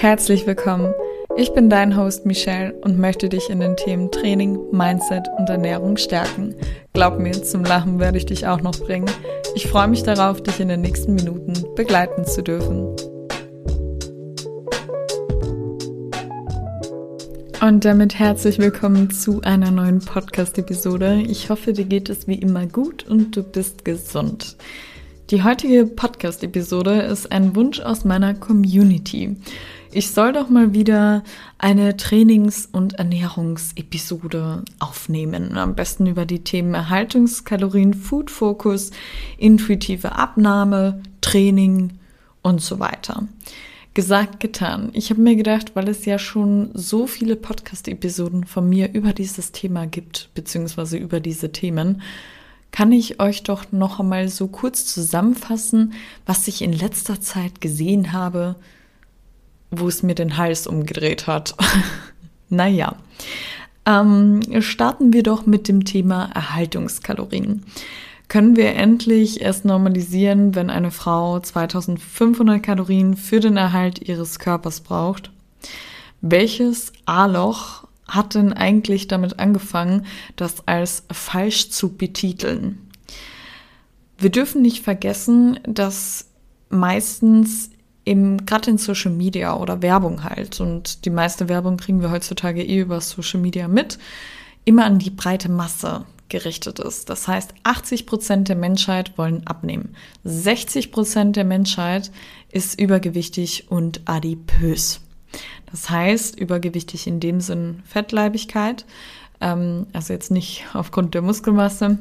Herzlich willkommen. Ich bin dein Host Michelle und möchte dich in den Themen Training, Mindset und Ernährung stärken. Glaub mir, zum Lachen werde ich dich auch noch bringen. Ich freue mich darauf, dich in den nächsten Minuten begleiten zu dürfen. Und damit herzlich willkommen zu einer neuen Podcast-Episode. Ich hoffe, dir geht es wie immer gut und du bist gesund. Die heutige Podcast-Episode ist ein Wunsch aus meiner Community. Ich soll doch mal wieder eine Trainings- und Ernährungsepisode aufnehmen. Am besten über die Themen Erhaltungskalorien, Food Focus, intuitive Abnahme, Training und so weiter. Gesagt, getan. Ich habe mir gedacht, weil es ja schon so viele Podcast-Episoden von mir über dieses Thema gibt, beziehungsweise über diese Themen, kann ich euch doch noch einmal so kurz zusammenfassen, was ich in letzter Zeit gesehen habe, wo es mir den Hals umgedreht hat. naja, ähm, starten wir doch mit dem Thema Erhaltungskalorien. Können wir endlich erst normalisieren, wenn eine Frau 2500 Kalorien für den Erhalt ihres Körpers braucht? Welches A-Loch hat denn eigentlich damit angefangen, das als falsch zu betiteln? Wir dürfen nicht vergessen, dass meistens eben gerade in Social Media oder Werbung halt, und die meiste Werbung kriegen wir heutzutage eh über Social Media mit, immer an die breite Masse gerichtet ist. Das heißt, 80 Prozent der Menschheit wollen abnehmen. 60 Prozent der Menschheit ist übergewichtig und adipös. Das heißt, übergewichtig in dem Sinn Fettleibigkeit, ähm, also jetzt nicht aufgrund der Muskelmasse,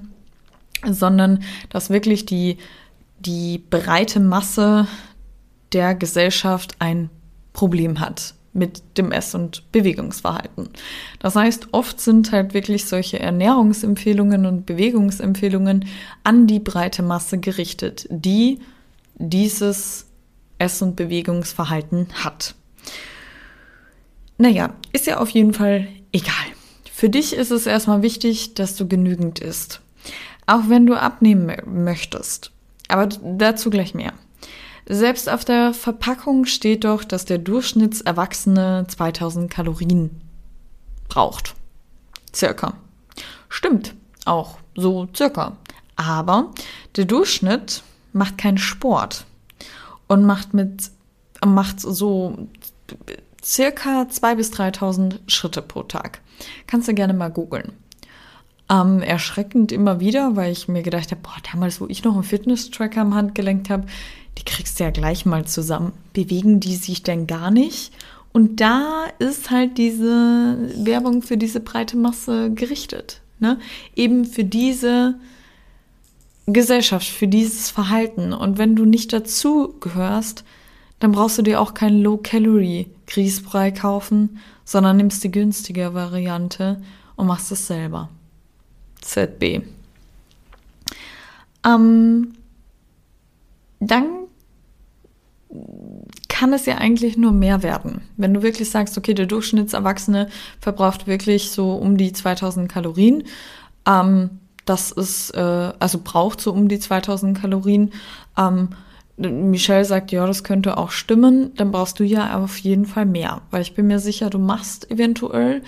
sondern dass wirklich die, die breite Masse der Gesellschaft ein Problem hat mit dem Ess- und Bewegungsverhalten. Das heißt, oft sind halt wirklich solche Ernährungsempfehlungen und Bewegungsempfehlungen an die breite Masse gerichtet, die dieses Ess- und Bewegungsverhalten hat. Naja, ist ja auf jeden Fall egal. Für dich ist es erstmal wichtig, dass du genügend isst. Auch wenn du abnehmen möchtest. Aber dazu gleich mehr. Selbst auf der Verpackung steht doch, dass der Durchschnittserwachsene 2000 Kalorien braucht. Circa. Stimmt, auch so circa. Aber der Durchschnitt macht keinen Sport und macht mit macht so circa 2.000 bis 3.000 Schritte pro Tag. Kannst du gerne mal googeln. Ähm, erschreckend immer wieder, weil ich mir gedacht habe, boah, damals, wo ich noch einen Fitness-Tracker am Handgelenk habe, die kriegst du ja gleich mal zusammen. Bewegen die sich denn gar nicht? Und da ist halt diese Werbung für diese breite Masse gerichtet. Ne? Eben für diese Gesellschaft, für dieses Verhalten. Und wenn du nicht dazu gehörst, dann brauchst du dir auch keinen Low-Calorie-Grießbrei kaufen, sondern nimmst die günstige Variante und machst es selber. ZB. Ähm, dann kann es ja eigentlich nur mehr werden. Wenn du wirklich sagst, okay, der Durchschnittserwachsene verbraucht wirklich so um die 2000 Kalorien, ähm, das ist, äh, also braucht so um die 2000 Kalorien. Ähm, Michelle sagt, ja, das könnte auch stimmen, dann brauchst du ja auf jeden Fall mehr, weil ich bin mir sicher, du machst eventuell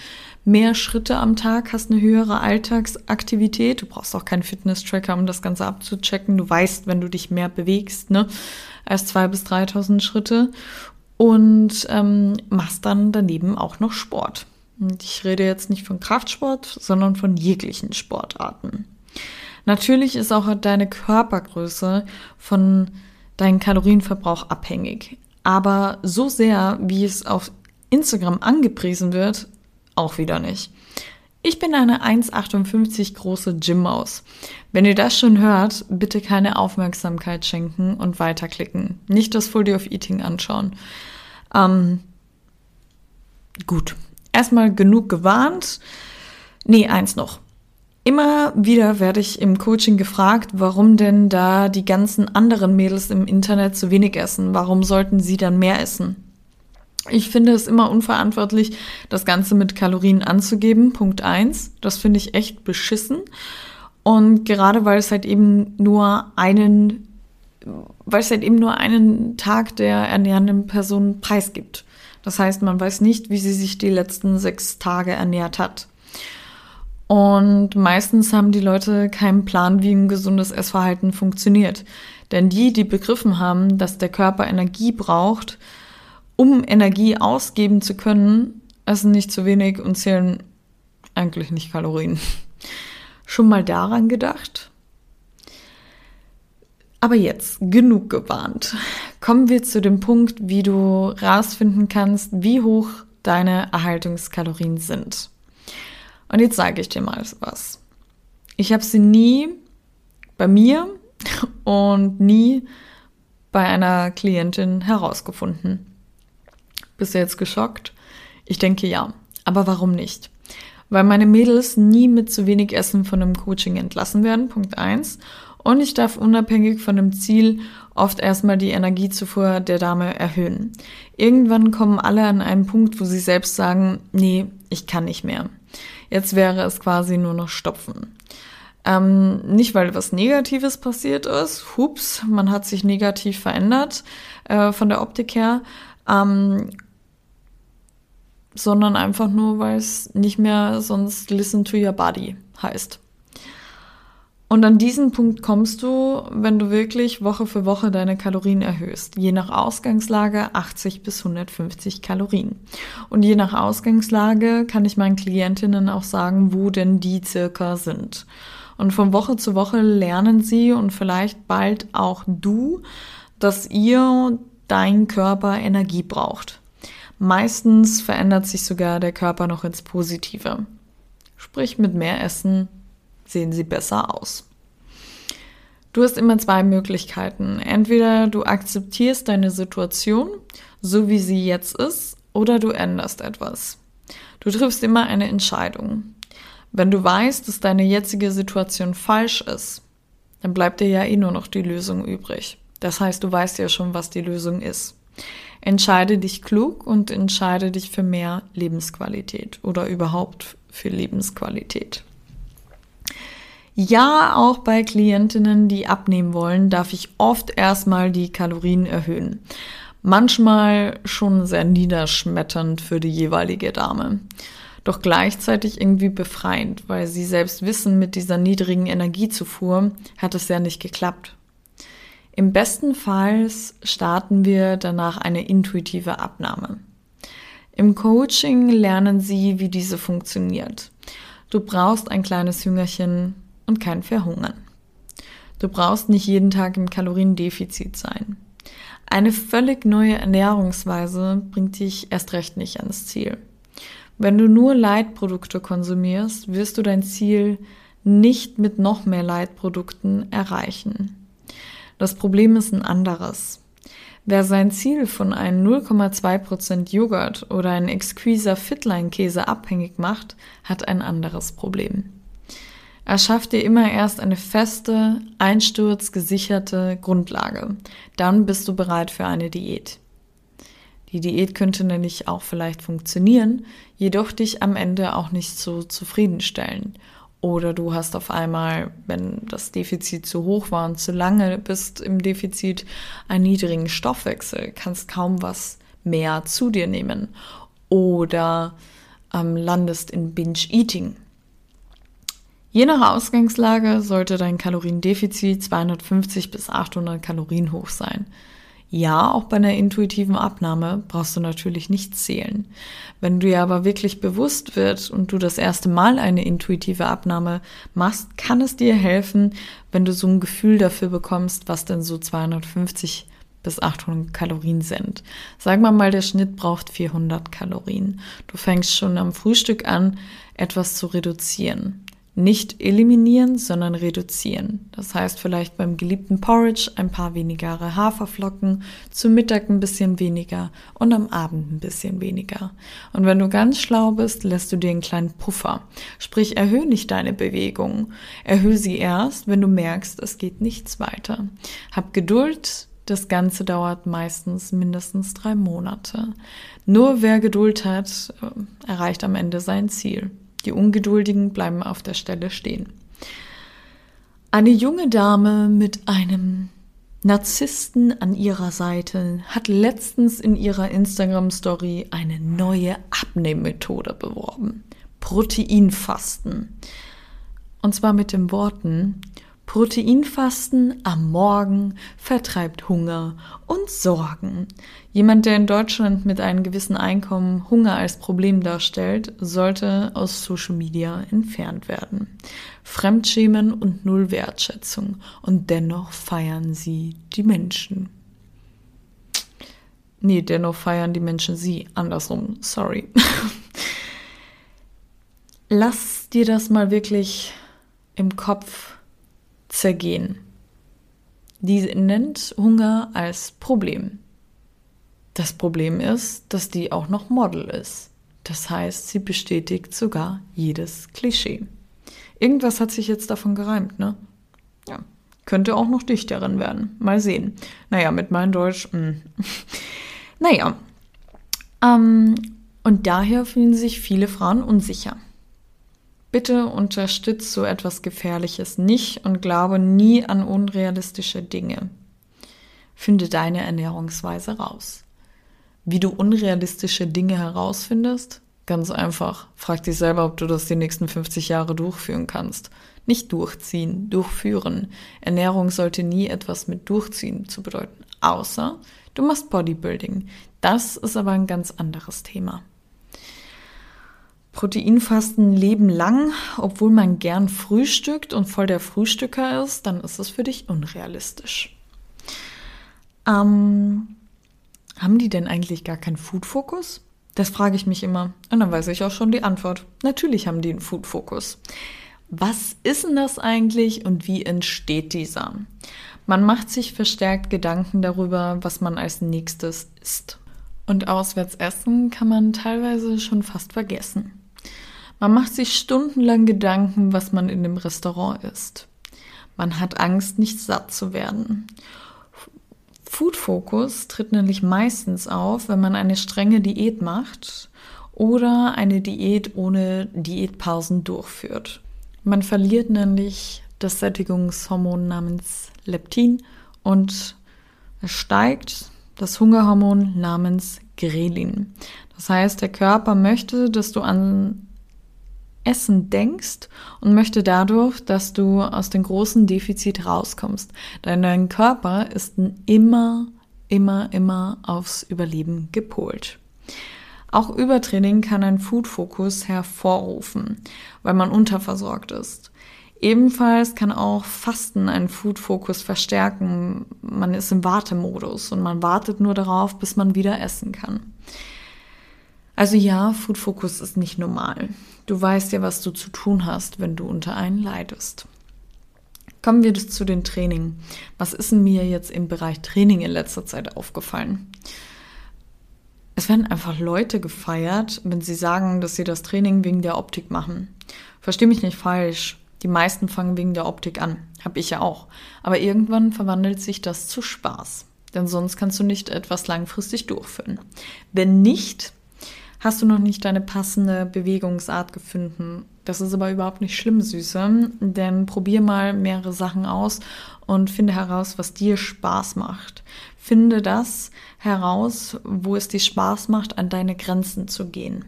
mehr Schritte am Tag, hast eine höhere Alltagsaktivität. Du brauchst auch keinen Fitness-Tracker, um das Ganze abzuchecken. Du weißt, wenn du dich mehr bewegst, ne, als zwei bis 3.000 Schritte und ähm, machst dann daneben auch noch Sport. Und ich rede jetzt nicht von Kraftsport, sondern von jeglichen Sportarten. Natürlich ist auch deine Körpergröße von deinem Kalorienverbrauch abhängig. Aber so sehr, wie es auf Instagram angepriesen wird, auch wieder nicht. Ich bin eine 1,58 große Gym-Maus. Wenn ihr das schon hört, bitte keine Aufmerksamkeit schenken und weiterklicken. Nicht das Full Day of Eating anschauen. Ähm, gut. Erstmal genug gewarnt. Nee, eins noch. Immer wieder werde ich im Coaching gefragt, warum denn da die ganzen anderen Mädels im Internet zu wenig essen. Warum sollten sie dann mehr essen? Ich finde es immer unverantwortlich, das Ganze mit Kalorien anzugeben. Punkt eins. Das finde ich echt beschissen. Und gerade weil es halt eben nur einen weil es halt eben nur einen Tag der ernährenden Person preisgibt. Das heißt, man weiß nicht, wie sie sich die letzten sechs Tage ernährt hat. Und meistens haben die Leute keinen Plan, wie ein gesundes Essverhalten funktioniert. Denn die, die begriffen haben, dass der Körper Energie braucht, um Energie ausgeben zu können, essen nicht zu wenig und zählen eigentlich nicht Kalorien. Schon mal daran gedacht? Aber jetzt, genug gewarnt. Kommen wir zu dem Punkt, wie du rausfinden kannst, wie hoch deine Erhaltungskalorien sind. Und jetzt sage ich dir mal was. Ich habe sie nie bei mir und nie bei einer Klientin herausgefunden. Bist du jetzt geschockt? Ich denke ja. Aber warum nicht? Weil meine Mädels nie mit zu wenig Essen von einem Coaching entlassen werden, Punkt eins. Und ich darf unabhängig von dem Ziel oft erstmal die Energiezufuhr der Dame erhöhen. Irgendwann kommen alle an einen Punkt, wo sie selbst sagen, nee, ich kann nicht mehr. Jetzt wäre es quasi nur noch Stopfen. Ähm, nicht, weil was Negatives passiert ist, hups, man hat sich negativ verändert äh, von der Optik her, ähm, sondern einfach nur, weil es nicht mehr sonst Listen to Your Body heißt. Und an diesen Punkt kommst du, wenn du wirklich Woche für Woche deine Kalorien erhöhst. Je nach Ausgangslage 80 bis 150 Kalorien. Und je nach Ausgangslage kann ich meinen Klientinnen auch sagen, wo denn die circa sind. Und von Woche zu Woche lernen sie und vielleicht bald auch du, dass ihr dein Körper Energie braucht. Meistens verändert sich sogar der Körper noch ins Positive. Sprich, mit mehr Essen sehen sie besser aus. Du hast immer zwei Möglichkeiten. Entweder du akzeptierst deine Situation, so wie sie jetzt ist, oder du änderst etwas. Du triffst immer eine Entscheidung. Wenn du weißt, dass deine jetzige Situation falsch ist, dann bleibt dir ja eh nur noch die Lösung übrig. Das heißt, du weißt ja schon, was die Lösung ist. Entscheide dich klug und entscheide dich für mehr Lebensqualität oder überhaupt für Lebensqualität. Ja, auch bei Klientinnen, die abnehmen wollen, darf ich oft erstmal die Kalorien erhöhen. Manchmal schon sehr niederschmetternd für die jeweilige Dame. Doch gleichzeitig irgendwie befreiend, weil sie selbst wissen, mit dieser niedrigen Energiezufuhr hat es ja nicht geklappt. Im besten Fall starten wir danach eine intuitive Abnahme. Im Coaching lernen sie, wie diese funktioniert. Du brauchst ein kleines Jüngerchen, und kein Verhungern. Du brauchst nicht jeden Tag im Kaloriendefizit sein. Eine völlig neue Ernährungsweise bringt dich erst recht nicht ans Ziel. Wenn du nur Leitprodukte konsumierst, wirst du dein Ziel nicht mit noch mehr Leitprodukten erreichen. Das Problem ist ein anderes. Wer sein Ziel von einem 0,2% Joghurt oder einem Exquiser Fitline-Käse abhängig macht, hat ein anderes Problem. Erschaff dir immer erst eine feste, einsturzgesicherte Grundlage. Dann bist du bereit für eine Diät. Die Diät könnte nämlich auch vielleicht funktionieren, jedoch dich am Ende auch nicht so zufriedenstellen. Oder du hast auf einmal, wenn das Defizit zu hoch war und zu lange bist im Defizit, einen niedrigen Stoffwechsel, kannst kaum was mehr zu dir nehmen. Oder ähm, landest in Binge-Eating. Je nach Ausgangslage sollte dein Kaloriendefizit 250 bis 800 Kalorien hoch sein. Ja, auch bei einer intuitiven Abnahme brauchst du natürlich nicht zählen. Wenn du dir aber wirklich bewusst wird und du das erste Mal eine intuitive Abnahme machst, kann es dir helfen, wenn du so ein Gefühl dafür bekommst, was denn so 250 bis 800 Kalorien sind. Sagen wir mal, der Schnitt braucht 400 Kalorien. Du fängst schon am Frühstück an, etwas zu reduzieren nicht eliminieren, sondern reduzieren. Das heißt vielleicht beim geliebten Porridge ein paar weniger Haferflocken, zum Mittag ein bisschen weniger und am Abend ein bisschen weniger. Und wenn du ganz schlau bist, lässt du dir einen kleinen Puffer. Sprich, erhöhe nicht deine Bewegung. Erhöhe sie erst, wenn du merkst, es geht nichts weiter. Hab Geduld, das Ganze dauert meistens mindestens drei Monate. Nur wer Geduld hat, äh, erreicht am Ende sein Ziel. Die Ungeduldigen bleiben auf der Stelle stehen. Eine junge Dame mit einem Narzissten an ihrer Seite hat letztens in ihrer Instagram-Story eine neue Abnehmmethode beworben. Proteinfasten. Und zwar mit den Worten, Proteinfasten am Morgen vertreibt Hunger und Sorgen. Jemand, der in Deutschland mit einem gewissen Einkommen Hunger als Problem darstellt, sollte aus Social Media entfernt werden. Fremdschämen und Null Wertschätzung. Und dennoch feiern sie die Menschen. Nee, dennoch feiern die Menschen sie. Andersrum, sorry. Lass dir das mal wirklich im Kopf zergehen. Die nennt Hunger als Problem. Das Problem ist, dass die auch noch Model ist. Das heißt, sie bestätigt sogar jedes Klischee. Irgendwas hat sich jetzt davon gereimt, ne? Ja. Könnte auch noch Dichterin werden. Mal sehen. Naja, mit meinem Deutsch. Mh. Hm. naja. Ähm, und daher fühlen sich viele Frauen unsicher. Bitte unterstützt so etwas Gefährliches nicht und glaube nie an unrealistische Dinge. Finde deine Ernährungsweise raus. Wie du unrealistische Dinge herausfindest? Ganz einfach. Frag dich selber, ob du das die nächsten 50 Jahre durchführen kannst. Nicht durchziehen, durchführen. Ernährung sollte nie etwas mit durchziehen zu bedeuten. Außer du machst Bodybuilding. Das ist aber ein ganz anderes Thema. Proteinfasten Leben lang, obwohl man gern frühstückt und voll der Frühstücker ist, dann ist es für dich unrealistisch. Ähm, haben die denn eigentlich gar keinen Food-Fokus? Das frage ich mich immer. Und dann weiß ich auch schon die Antwort. Natürlich haben die einen Food-Fokus. Was ist denn das eigentlich und wie entsteht dieser? Man macht sich verstärkt Gedanken darüber, was man als nächstes isst. Und auswärts essen kann man teilweise schon fast vergessen. Man macht sich stundenlang Gedanken, was man in dem Restaurant isst. Man hat Angst, nicht satt zu werden. Food Focus tritt nämlich meistens auf, wenn man eine strenge Diät macht oder eine Diät ohne Diätpausen durchführt. Man verliert nämlich das Sättigungshormon namens Leptin und es steigt das Hungerhormon namens Grelin. Das heißt, der Körper möchte, dass du an Essen denkst und möchte dadurch, dass du aus dem großen Defizit rauskommst. Denn dein Körper ist immer, immer, immer aufs Überleben gepolt. Auch Übertraining kann einen Food-Fokus hervorrufen, weil man unterversorgt ist. Ebenfalls kann auch Fasten einen Food-Fokus verstärken. Man ist im Wartemodus und man wartet nur darauf, bis man wieder essen kann. Also ja, Food Focus ist nicht normal. Du weißt ja, was du zu tun hast, wenn du unter einen leidest. Kommen wir zu den Training. Was ist mir jetzt im Bereich Training in letzter Zeit aufgefallen? Es werden einfach Leute gefeiert, wenn sie sagen, dass sie das Training wegen der Optik machen. Versteh mich nicht falsch. Die meisten fangen wegen der Optik an. Hab ich ja auch. Aber irgendwann verwandelt sich das zu Spaß. Denn sonst kannst du nicht etwas langfristig durchführen. Wenn nicht, hast du noch nicht deine passende Bewegungsart gefunden. Das ist aber überhaupt nicht schlimm, Süße, denn probier mal mehrere Sachen aus und finde heraus, was dir Spaß macht. Finde das heraus, wo es dir Spaß macht, an deine Grenzen zu gehen.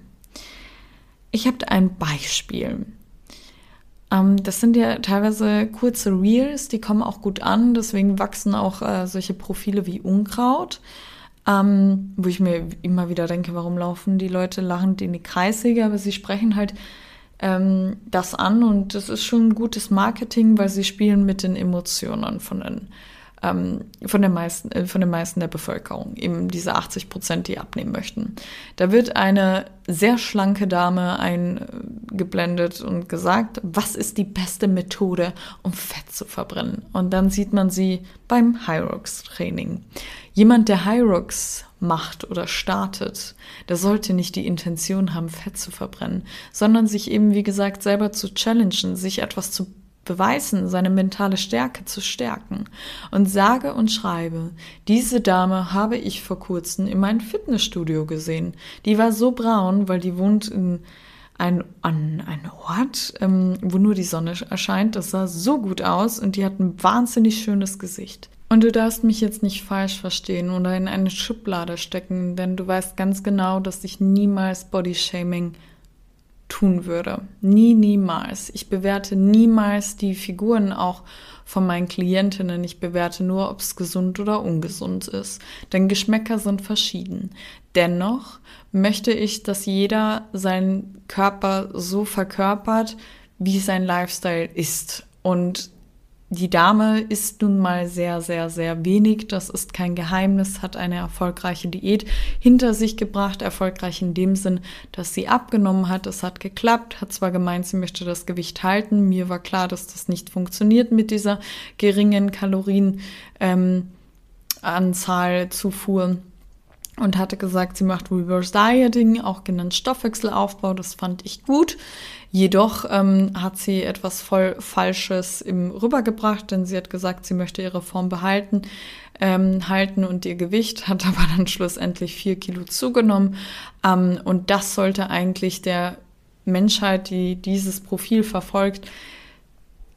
Ich habe ein Beispiel. Ähm, das sind ja teilweise kurze Reels, die kommen auch gut an, deswegen wachsen auch äh, solche Profile wie Unkraut. Ähm, wo ich mir immer wieder denke, warum laufen die Leute lachend in die Kreissäge, aber sie sprechen halt ähm, das an und das ist schon gutes Marketing, weil sie spielen mit den Emotionen von den ähm, von, den meisten, äh, von den meisten der Bevölkerung, eben diese 80 Prozent, die abnehmen möchten. Da wird eine sehr schlanke Dame eingeblendet und gesagt, was ist die beste Methode, um Fett zu verbrennen? Und dann sieht man sie beim Hyrox-Training. Jemand, der Hyrox macht oder startet, der sollte nicht die Intention haben, Fett zu verbrennen, sondern sich eben, wie gesagt, selber zu challengen, sich etwas zu beweisen, seine mentale Stärke zu stärken. Und sage und schreibe, diese Dame habe ich vor kurzem in meinem Fitnessstudio gesehen. Die war so braun, weil die wohnt in ein, an einem Ort, ähm, wo nur die Sonne erscheint. Das sah so gut aus und die hat ein wahnsinnig schönes Gesicht. Und du darfst mich jetzt nicht falsch verstehen oder in eine Schublade stecken, denn du weißt ganz genau, dass ich niemals Bodyshaming tun würde. Nie, niemals. Ich bewerte niemals die Figuren auch von meinen Klientinnen. Ich bewerte nur, ob es gesund oder ungesund ist. Denn Geschmäcker sind verschieden. Dennoch möchte ich, dass jeder seinen Körper so verkörpert, wie sein Lifestyle ist. Und die Dame isst nun mal sehr, sehr, sehr wenig. Das ist kein Geheimnis, hat eine erfolgreiche Diät hinter sich gebracht. Erfolgreich in dem Sinn, dass sie abgenommen hat. Es hat geklappt, hat zwar gemeint, sie möchte das Gewicht halten. Mir war klar, dass das nicht funktioniert mit dieser geringen Kalorienanzahl ähm, Zufuhr und hatte gesagt, sie macht Reverse Dieting, auch genannt Stoffwechselaufbau. Das fand ich gut. Jedoch ähm, hat sie etwas voll Falsches im rübergebracht, denn sie hat gesagt, sie möchte ihre Form behalten, ähm, halten und ihr Gewicht, hat aber dann schlussendlich vier Kilo zugenommen. Ähm, und das sollte eigentlich der Menschheit, die dieses Profil verfolgt,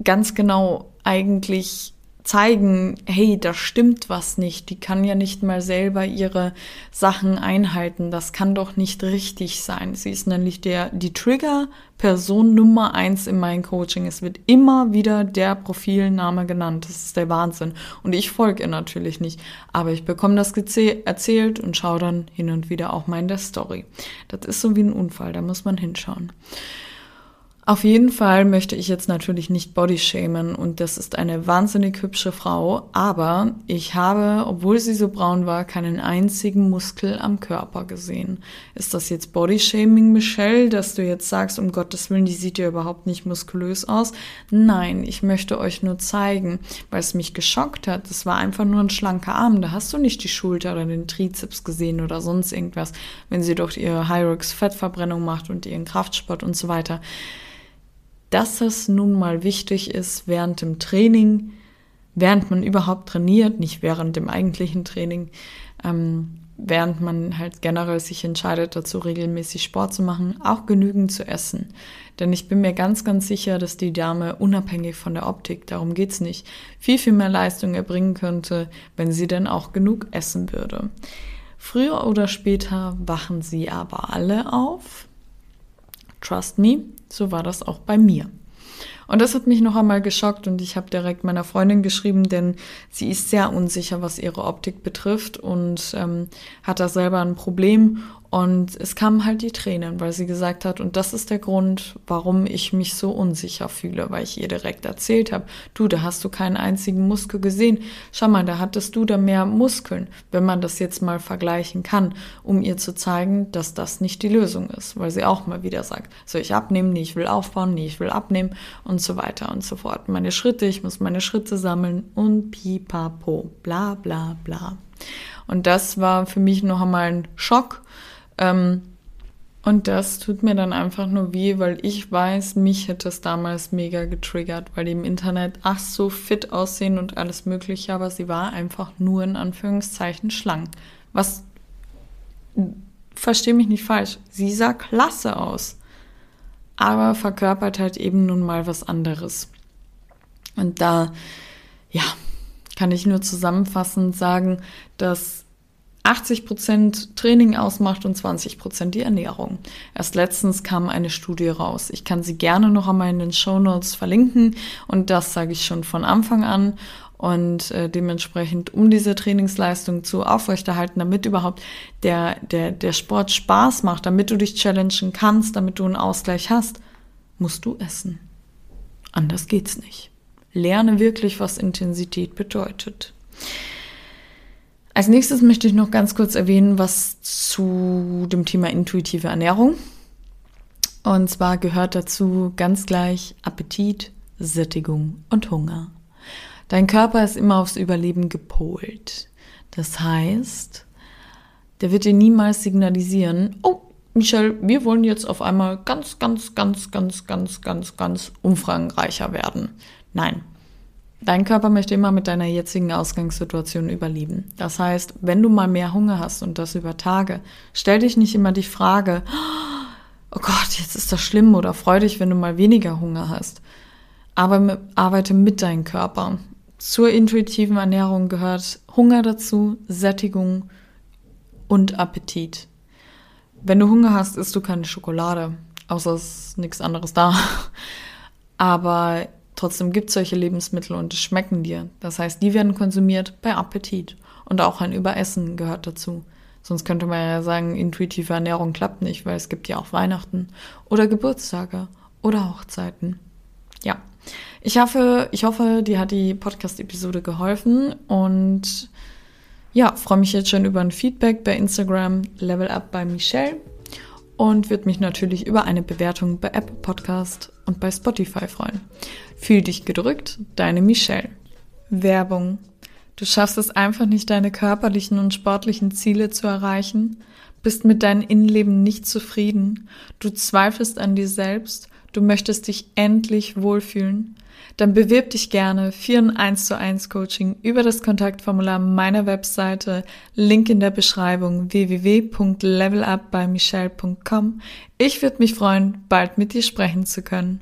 ganz genau eigentlich zeigen, hey, da stimmt was nicht. Die kann ja nicht mal selber ihre Sachen einhalten. Das kann doch nicht richtig sein. Sie ist nämlich der, die Trigger-Person Nummer eins in meinem Coaching. Es wird immer wieder der Profilname genannt. Das ist der Wahnsinn. Und ich folge ihr natürlich nicht. Aber ich bekomme das erzählt und schaue dann hin und wieder auch mal in der Story. Das ist so wie ein Unfall. Da muss man hinschauen. Auf jeden Fall möchte ich jetzt natürlich nicht bodyshamen und das ist eine wahnsinnig hübsche Frau, aber ich habe, obwohl sie so braun war, keinen einzigen Muskel am Körper gesehen. Ist das jetzt Bodyshaming, Michelle, dass du jetzt sagst, um Gottes Willen, die sieht ja überhaupt nicht muskulös aus? Nein, ich möchte euch nur zeigen, weil es mich geschockt hat. Es war einfach nur ein schlanker Arm, da hast du nicht die Schulter oder den Trizeps gesehen oder sonst irgendwas, wenn sie doch ihre Hyrox-Fettverbrennung macht und ihren Kraftsport und so weiter dass es nun mal wichtig ist, während dem Training, während man überhaupt trainiert, nicht während dem eigentlichen Training, ähm, während man halt generell sich entscheidet, dazu regelmäßig Sport zu machen, auch genügend zu essen. Denn ich bin mir ganz, ganz sicher, dass die Dame unabhängig von der Optik, darum geht's nicht, viel, viel mehr Leistung erbringen könnte, wenn sie denn auch genug essen würde. Früher oder später wachen sie aber alle auf. Trust me, so war das auch bei mir. Und das hat mich noch einmal geschockt und ich habe direkt meiner Freundin geschrieben, denn sie ist sehr unsicher, was ihre Optik betrifft und ähm, hat da selber ein Problem und es kamen halt die Tränen, weil sie gesagt hat, und das ist der Grund, warum ich mich so unsicher fühle, weil ich ihr direkt erzählt habe, du, da hast du keinen einzigen Muskel gesehen. Schau mal, da hattest du da mehr Muskeln, wenn man das jetzt mal vergleichen kann, um ihr zu zeigen, dass das nicht die Lösung ist, weil sie auch mal wieder sagt, soll ich abnehmen, nee, ich will aufbauen, nee, ich will abnehmen und so weiter und so fort. Meine Schritte, ich muss meine Schritte sammeln und pipapo, bla bla bla. Und das war für mich noch einmal ein Schock, ähm, und das tut mir dann einfach nur weh, weil ich weiß, mich hätte es damals mega getriggert, weil die im Internet ach so fit aussehen und alles Mögliche, aber sie war einfach nur in Anführungszeichen schlank. Was, verstehe mich nicht falsch, sie sah klasse aus, aber verkörpert halt eben nun mal was anderes. Und da, ja, kann ich nur zusammenfassend sagen, dass 80 Prozent Training ausmacht und 20 Prozent die Ernährung. Erst letztens kam eine Studie raus. Ich kann sie gerne noch einmal in den Show Notes verlinken und das sage ich schon von Anfang an. Und äh, dementsprechend, um diese Trainingsleistung zu aufrechterhalten, damit überhaupt der, der, der Sport Spaß macht, damit du dich challengen kannst, damit du einen Ausgleich hast, musst du essen. Anders geht's nicht. Lerne wirklich, was Intensität bedeutet. Als nächstes möchte ich noch ganz kurz erwähnen, was zu dem Thema intuitive Ernährung. Und zwar gehört dazu ganz gleich Appetit, Sättigung und Hunger. Dein Körper ist immer aufs Überleben gepolt. Das heißt, der wird dir niemals signalisieren, oh, Michelle, wir wollen jetzt auf einmal ganz, ganz, ganz, ganz, ganz, ganz, ganz umfangreicher werden. Nein, Dein Körper möchte immer mit deiner jetzigen Ausgangssituation überleben. Das heißt, wenn du mal mehr Hunger hast und das über Tage, stell dich nicht immer die Frage, oh Gott, jetzt ist das schlimm oder freu dich, wenn du mal weniger Hunger hast. Aber arbeite mit deinem Körper. Zur intuitiven Ernährung gehört Hunger dazu, Sättigung und Appetit. Wenn du Hunger hast, isst du keine Schokolade, außer es ist nichts anderes da. Aber trotzdem gibt es solche Lebensmittel und die schmecken dir. Das heißt, die werden konsumiert bei Appetit. Und auch ein Überessen gehört dazu. Sonst könnte man ja sagen, intuitive Ernährung klappt nicht, weil es gibt ja auch Weihnachten oder Geburtstage oder Hochzeiten. Ja, ich hoffe, ich hoffe, dir hat die Podcast-Episode geholfen und ja, freue mich jetzt schon über ein Feedback bei Instagram Level Up bei Michelle und würde mich natürlich über eine Bewertung bei Apple Podcast und bei Spotify freuen. Fühl dich gedrückt, deine Michelle. Werbung. Du schaffst es einfach nicht, deine körperlichen und sportlichen Ziele zu erreichen, bist mit deinem Innenleben nicht zufrieden, du zweifelst an dir selbst, du möchtest dich endlich wohlfühlen, dann bewirb dich gerne für ein 1 zu 1 Coaching über das Kontaktformular meiner Webseite, Link in der Beschreibung www.levelupbymichelle.com. Ich würde mich freuen, bald mit dir sprechen zu können.